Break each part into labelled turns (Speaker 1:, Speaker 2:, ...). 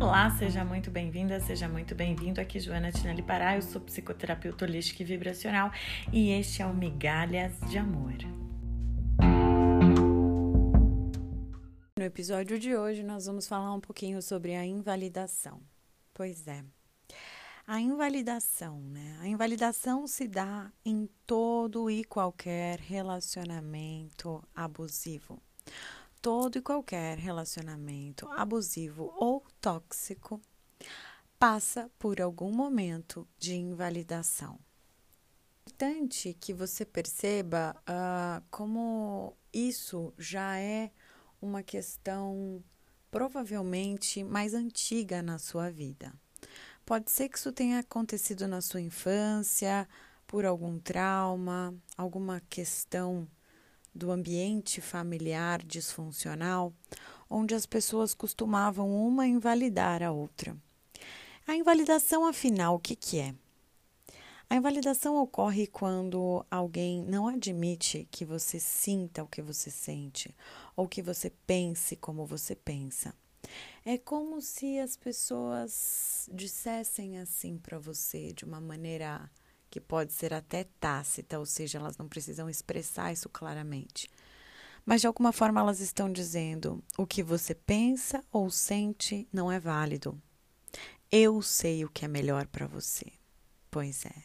Speaker 1: Olá, seja muito bem-vinda, seja muito bem-vindo. Aqui Joana Tinelli Pará, eu sou psicoterapeuta holística e vibracional e este é o Migalhas de Amor. No episódio de hoje nós vamos falar um pouquinho sobre a invalidação. Pois é. A invalidação, né? A invalidação se dá em todo e qualquer relacionamento abusivo todo e qualquer relacionamento abusivo ou tóxico passa por algum momento de invalidação. É importante que você perceba uh, como isso já é uma questão provavelmente mais antiga na sua vida. Pode ser que isso tenha acontecido na sua infância, por algum trauma, alguma questão do ambiente familiar disfuncional, onde as pessoas costumavam uma invalidar a outra. A invalidação, afinal, o que, que é? A invalidação ocorre quando alguém não admite que você sinta o que você sente ou que você pense como você pensa. É como se as pessoas dissessem assim para você de uma maneira que pode ser até tácita, ou seja, elas não precisam expressar isso claramente. Mas de alguma forma elas estão dizendo: o que você pensa ou sente não é válido. Eu sei o que é melhor para você. Pois é.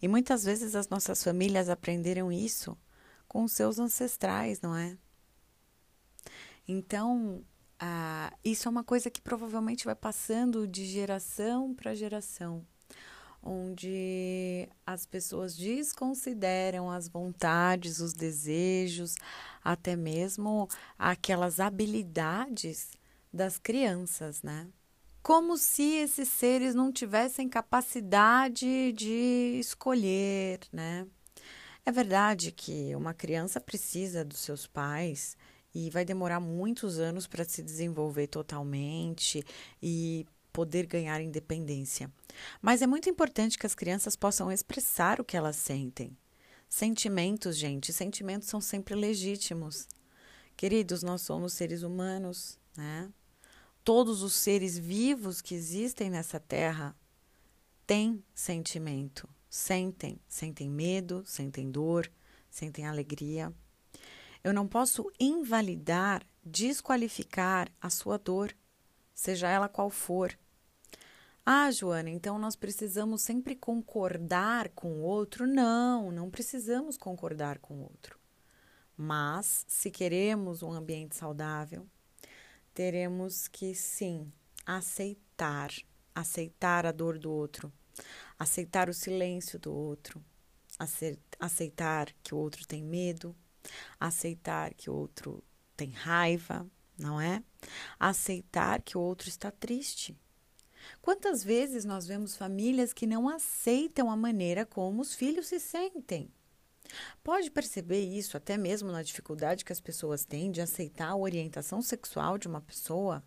Speaker 1: E muitas vezes as nossas famílias aprenderam isso com seus ancestrais, não é? Então, ah, isso é uma coisa que provavelmente vai passando de geração para geração onde as pessoas desconsideram as vontades, os desejos, até mesmo aquelas habilidades das crianças, né? Como se esses seres não tivessem capacidade de escolher, né? É verdade que uma criança precisa dos seus pais e vai demorar muitos anos para se desenvolver totalmente e poder ganhar independência. Mas é muito importante que as crianças possam expressar o que elas sentem. Sentimentos, gente, sentimentos são sempre legítimos. Queridos, nós somos seres humanos, né? Todos os seres vivos que existem nessa terra têm sentimento, sentem, sentem medo, sentem dor, sentem alegria. Eu não posso invalidar, desqualificar a sua dor, seja ela qual for. Ah, Joana, então nós precisamos sempre concordar com o outro? Não, não precisamos concordar com o outro. Mas, se queremos um ambiente saudável, teremos que sim aceitar, aceitar a dor do outro, aceitar o silêncio do outro, aceitar que o outro tem medo, aceitar que o outro tem raiva, não é? Aceitar que o outro está triste Quantas vezes nós vemos famílias que não aceitam a maneira como os filhos se sentem? Pode perceber isso até mesmo na dificuldade que as pessoas têm de aceitar a orientação sexual de uma pessoa,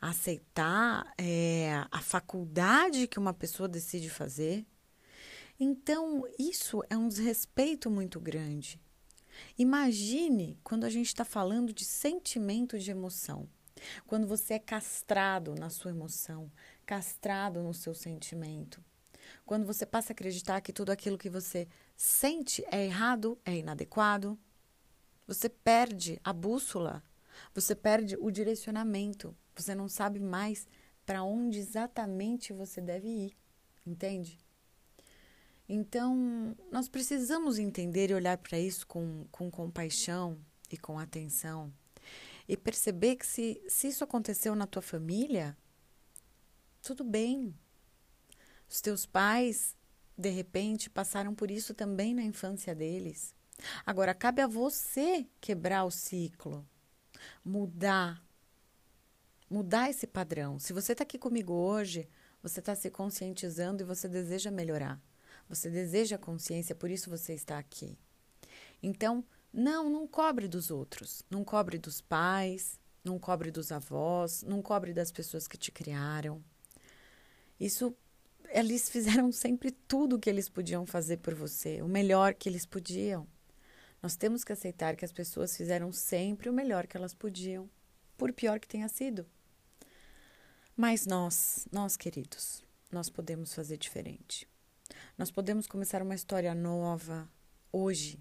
Speaker 1: aceitar é, a faculdade que uma pessoa decide fazer. Então, isso é um desrespeito muito grande. Imagine quando a gente está falando de sentimento de emoção. Quando você é castrado na sua emoção, castrado no seu sentimento. Quando você passa a acreditar que tudo aquilo que você sente é errado, é inadequado, você perde a bússola, você perde o direcionamento, você não sabe mais para onde exatamente você deve ir, entende? Então, nós precisamos entender e olhar para isso com, com compaixão e com atenção e perceber que se, se isso aconteceu na tua família, tudo bem. Os teus pais, de repente, passaram por isso também na infância deles. Agora, cabe a você quebrar o ciclo, mudar, mudar esse padrão. Se você está aqui comigo hoje, você está se conscientizando e você deseja melhorar. Você deseja consciência, por isso você está aqui. Então, não, não cobre dos outros, não cobre dos pais, não cobre dos avós, não cobre das pessoas que te criaram. Isso eles fizeram sempre tudo o que eles podiam fazer por você, o melhor que eles podiam. Nós temos que aceitar que as pessoas fizeram sempre o melhor que elas podiam, por pior que tenha sido. Mas nós, nós queridos, nós podemos fazer diferente. Nós podemos começar uma história nova hoje.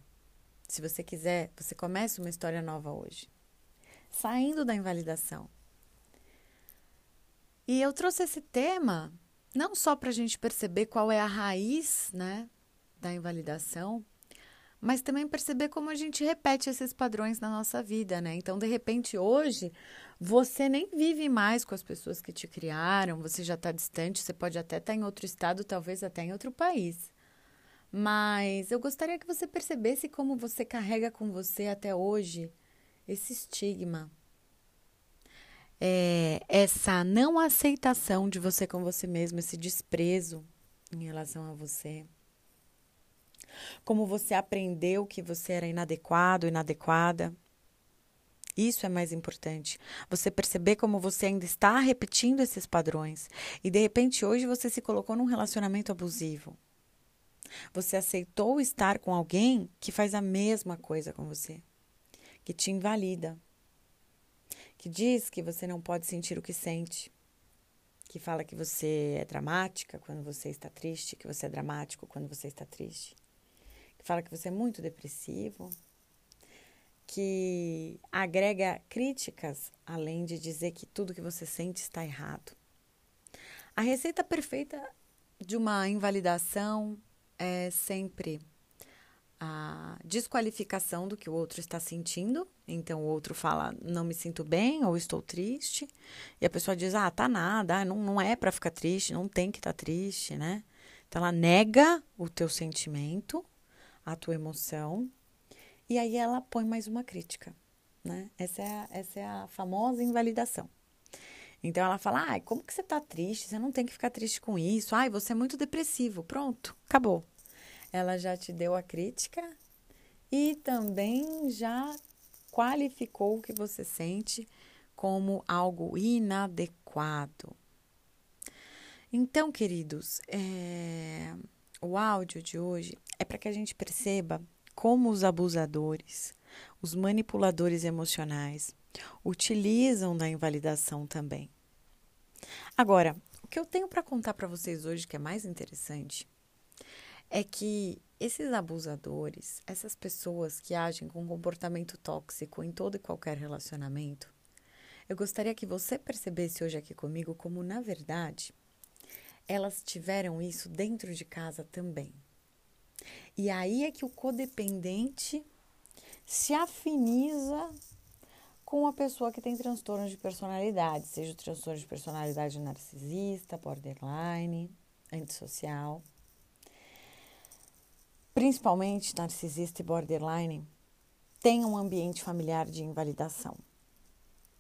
Speaker 1: Se você quiser, você começa uma história nova hoje. Saindo da invalidação. E eu trouxe esse tema não só para a gente perceber qual é a raiz né, da invalidação, mas também perceber como a gente repete esses padrões na nossa vida, né? Então, de repente, hoje, você nem vive mais com as pessoas que te criaram, você já está distante, você pode até estar tá em outro estado, talvez até em outro país. Mas eu gostaria que você percebesse como você carrega com você até hoje esse estigma, é, essa não aceitação de você com você mesmo, esse desprezo em relação a você. Como você aprendeu que você era inadequado, inadequada. Isso é mais importante. Você perceber como você ainda está repetindo esses padrões. E de repente hoje você se colocou num relacionamento abusivo. Você aceitou estar com alguém que faz a mesma coisa com você, que te invalida, que diz que você não pode sentir o que sente, que fala que você é dramática quando você está triste, que você é dramático quando você está triste, que fala que você é muito depressivo, que agrega críticas além de dizer que tudo que você sente está errado. A receita perfeita de uma invalidação é sempre a desqualificação do que o outro está sentindo. Então o outro fala, não me sinto bem ou estou triste. E a pessoa diz, ah, tá nada, ah, não, não é para ficar triste, não tem que estar tá triste, né? Então ela nega o teu sentimento, a tua emoção, e aí ela põe mais uma crítica, né? Essa é a, essa é a famosa invalidação. Então ela fala, ai, como que você tá triste? Você não tem que ficar triste com isso. Ai, você é muito depressivo. Pronto, acabou ela já te deu a crítica e também já qualificou o que você sente como algo inadequado. Então, queridos, é... o áudio de hoje é para que a gente perceba como os abusadores, os manipuladores emocionais, utilizam da invalidação também. Agora, o que eu tenho para contar para vocês hoje que é mais interessante é que esses abusadores, essas pessoas que agem com comportamento tóxico em todo e qualquer relacionamento, eu gostaria que você percebesse hoje aqui comigo como, na verdade, elas tiveram isso dentro de casa também. E aí é que o codependente se afiniza com a pessoa que tem transtorno de personalidade, seja o transtorno de personalidade narcisista, borderline, antissocial principalmente narcisista e borderline, têm um ambiente familiar de invalidação.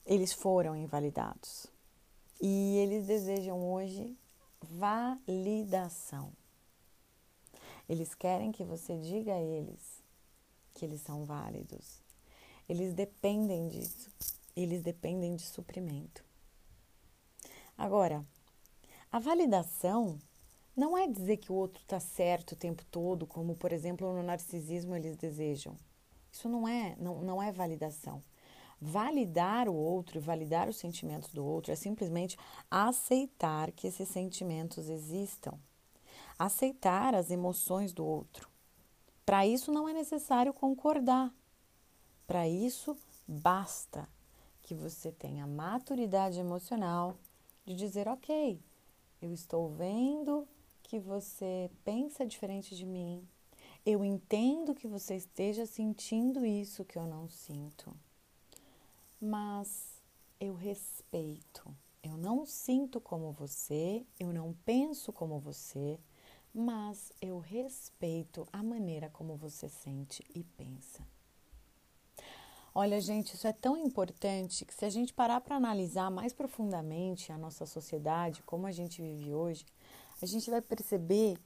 Speaker 1: Eles foram invalidados e eles desejam hoje validação. Eles querem que você diga a eles que eles são válidos. Eles dependem disso. Eles dependem de suprimento. Agora, a validação não é dizer que o outro está certo o tempo todo, como, por exemplo, no narcisismo eles desejam. Isso não é, não, não é validação. Validar o outro e validar os sentimentos do outro é simplesmente aceitar que esses sentimentos existam. Aceitar as emoções do outro. Para isso não é necessário concordar. Para isso basta que você tenha maturidade emocional de dizer: ok, eu estou vendo que você pensa diferente de mim. Eu entendo que você esteja sentindo isso que eu não sinto. Mas eu respeito. Eu não sinto como você, eu não penso como você, mas eu respeito a maneira como você sente e pensa. Olha, gente, isso é tão importante que se a gente parar para analisar mais profundamente a nossa sociedade, como a gente vive hoje, a gente vai perceber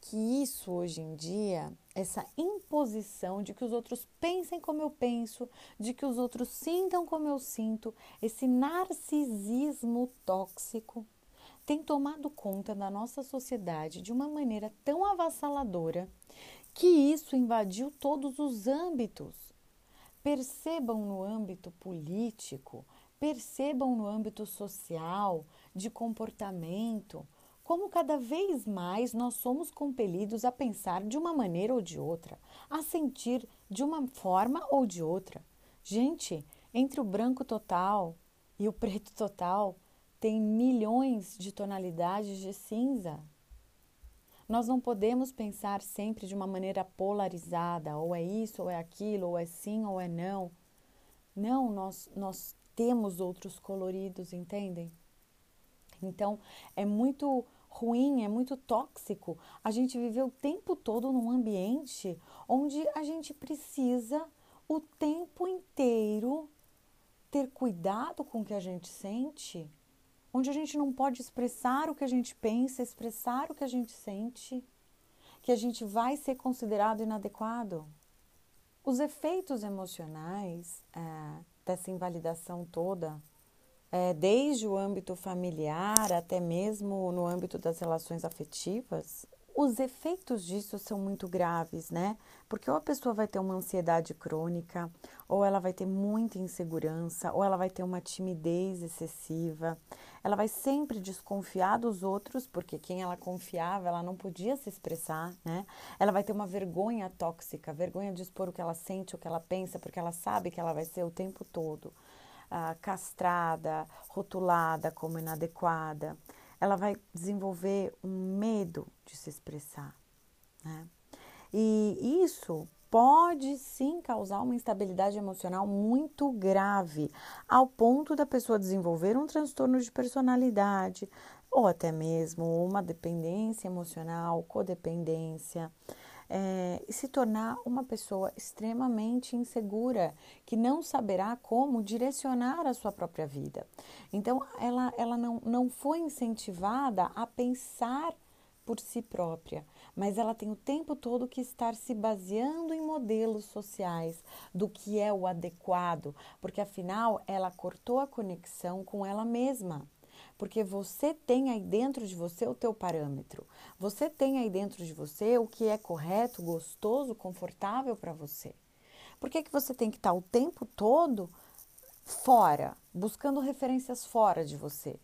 Speaker 1: que isso hoje em dia, essa imposição de que os outros pensem como eu penso, de que os outros sintam como eu sinto, esse narcisismo tóxico tem tomado conta da nossa sociedade de uma maneira tão avassaladora que isso invadiu todos os âmbitos. Percebam no âmbito político, percebam no âmbito social, de comportamento, como cada vez mais nós somos compelidos a pensar de uma maneira ou de outra, a sentir de uma forma ou de outra. Gente, entre o branco total e o preto total, tem milhões de tonalidades de cinza. Nós não podemos pensar sempre de uma maneira polarizada, ou é isso, ou é aquilo, ou é sim, ou é não. Não, nós, nós temos outros coloridos, entendem? Então, é muito ruim, é muito tóxico a gente viver o tempo todo num ambiente onde a gente precisa o tempo inteiro ter cuidado com o que a gente sente, onde a gente não pode expressar o que a gente pensa, expressar o que a gente sente, que a gente vai ser considerado inadequado. Os efeitos emocionais é, dessa invalidação toda é, desde o âmbito familiar até mesmo no âmbito das relações afetivas, os efeitos disso são muito graves, né? Porque ou a pessoa vai ter uma ansiedade crônica, ou ela vai ter muita insegurança, ou ela vai ter uma timidez excessiva. Ela vai sempre desconfiar dos outros, porque quem ela confiava, ela não podia se expressar, né? Ela vai ter uma vergonha tóxica, vergonha de expor o que ela sente, o que ela pensa, porque ela sabe que ela vai ser o tempo todo ah, castrada, rotulada como inadequada, ela vai desenvolver um medo de se expressar. Né? E isso pode sim causar uma instabilidade emocional muito grave, ao ponto da pessoa desenvolver um transtorno de personalidade ou até mesmo uma dependência emocional, codependência é, e se tornar uma pessoa extremamente insegura, que não saberá como direcionar a sua própria vida. Então, ela, ela não, não foi incentivada a pensar por si própria, mas ela tem o tempo todo que estar se baseando em modelos sociais do que é o adequado, porque afinal ela cortou a conexão com ela mesma porque você tem aí dentro de você o teu parâmetro. Você tem aí dentro de você o que é correto, gostoso, confortável para você. Por que, que você tem que estar o tempo todo fora, buscando referências fora de você?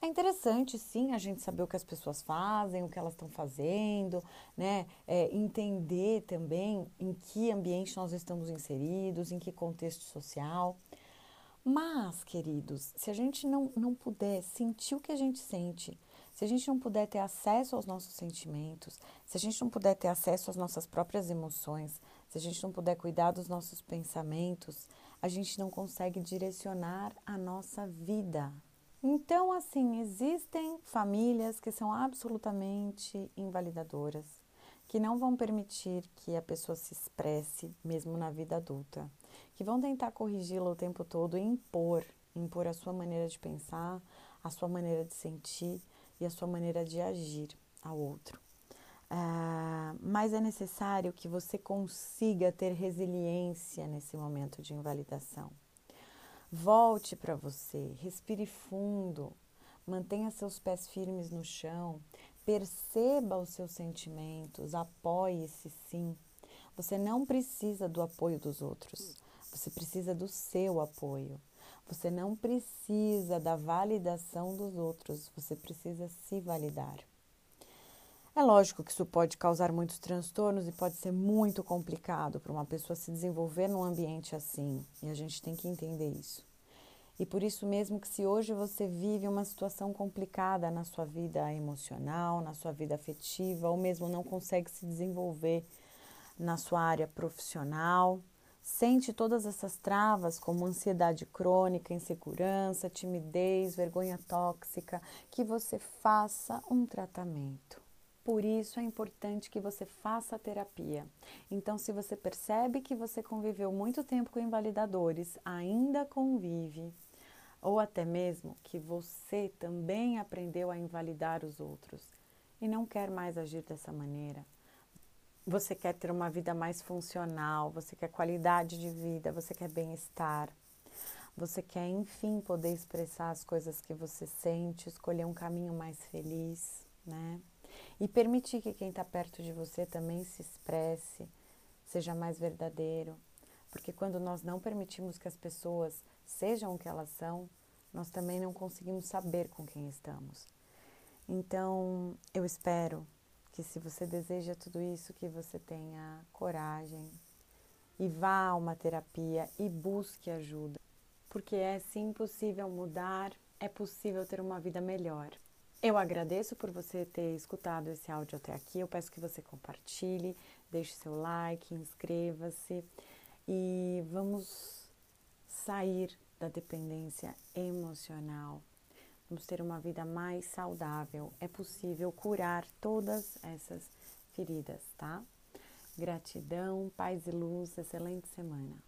Speaker 1: É interessante, sim, a gente saber o que as pessoas fazem, o que elas estão fazendo, né? É, entender também em que ambiente nós estamos inseridos, em que contexto social. Mas, queridos, se a gente não, não puder sentir o que a gente sente, se a gente não puder ter acesso aos nossos sentimentos, se a gente não puder ter acesso às nossas próprias emoções, se a gente não puder cuidar dos nossos pensamentos, a gente não consegue direcionar a nossa vida. Então, assim, existem famílias que são absolutamente invalidadoras, que não vão permitir que a pessoa se expresse mesmo na vida adulta que vão tentar corrigi-la o tempo todo e impor, impor a sua maneira de pensar, a sua maneira de sentir e a sua maneira de agir ao outro. Uh, mas é necessário que você consiga ter resiliência nesse momento de invalidação. Volte para você, respire fundo, mantenha seus pés firmes no chão, perceba os seus sentimentos, apoie-se sim. Você não precisa do apoio dos outros. Você precisa do seu apoio. Você não precisa da validação dos outros, você precisa se validar. É lógico que isso pode causar muitos transtornos e pode ser muito complicado para uma pessoa se desenvolver num ambiente assim, e a gente tem que entender isso. E por isso mesmo que se hoje você vive uma situação complicada na sua vida emocional, na sua vida afetiva, ou mesmo não consegue se desenvolver na sua área profissional, Sente todas essas travas, como ansiedade crônica, insegurança, timidez, vergonha tóxica, que você faça um tratamento. Por isso é importante que você faça a terapia. Então, se você percebe que você conviveu muito tempo com invalidadores, ainda convive, ou até mesmo que você também aprendeu a invalidar os outros e não quer mais agir dessa maneira, você quer ter uma vida mais funcional, você quer qualidade de vida, você quer bem-estar. Você quer, enfim, poder expressar as coisas que você sente, escolher um caminho mais feliz, né? E permitir que quem está perto de você também se expresse, seja mais verdadeiro. Porque quando nós não permitimos que as pessoas sejam o que elas são, nós também não conseguimos saber com quem estamos. Então, eu espero que se você deseja tudo isso, que você tenha coragem e vá a uma terapia e busque ajuda, porque é sim possível mudar, é possível ter uma vida melhor. Eu agradeço por você ter escutado esse áudio até aqui. Eu peço que você compartilhe, deixe seu like, inscreva-se e vamos sair da dependência emocional. Vamos ter uma vida mais saudável. É possível curar todas essas feridas, tá? Gratidão, paz e luz, excelente semana.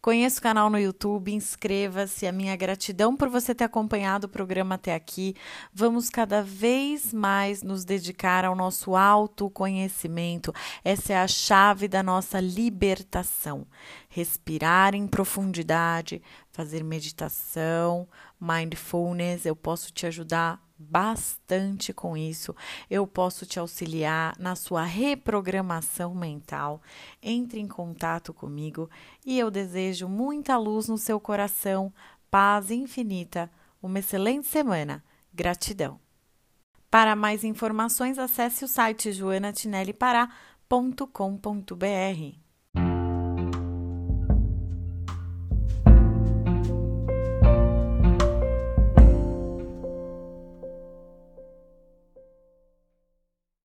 Speaker 2: conheça o canal no YouTube, inscreva-se. A minha gratidão por você ter acompanhado o programa até aqui. Vamos cada vez mais nos dedicar ao nosso autoconhecimento. Essa é a chave da nossa libertação. Respirar em profundidade, fazer meditação, mindfulness. Eu posso te ajudar bastante com isso. Eu posso te auxiliar na sua reprogramação mental. Entre em contato comigo e eu desejo muita luz no seu coração paz infinita, uma excelente semana. Gratidão. Para mais informações, acesse o site joanatinellipará.com.br.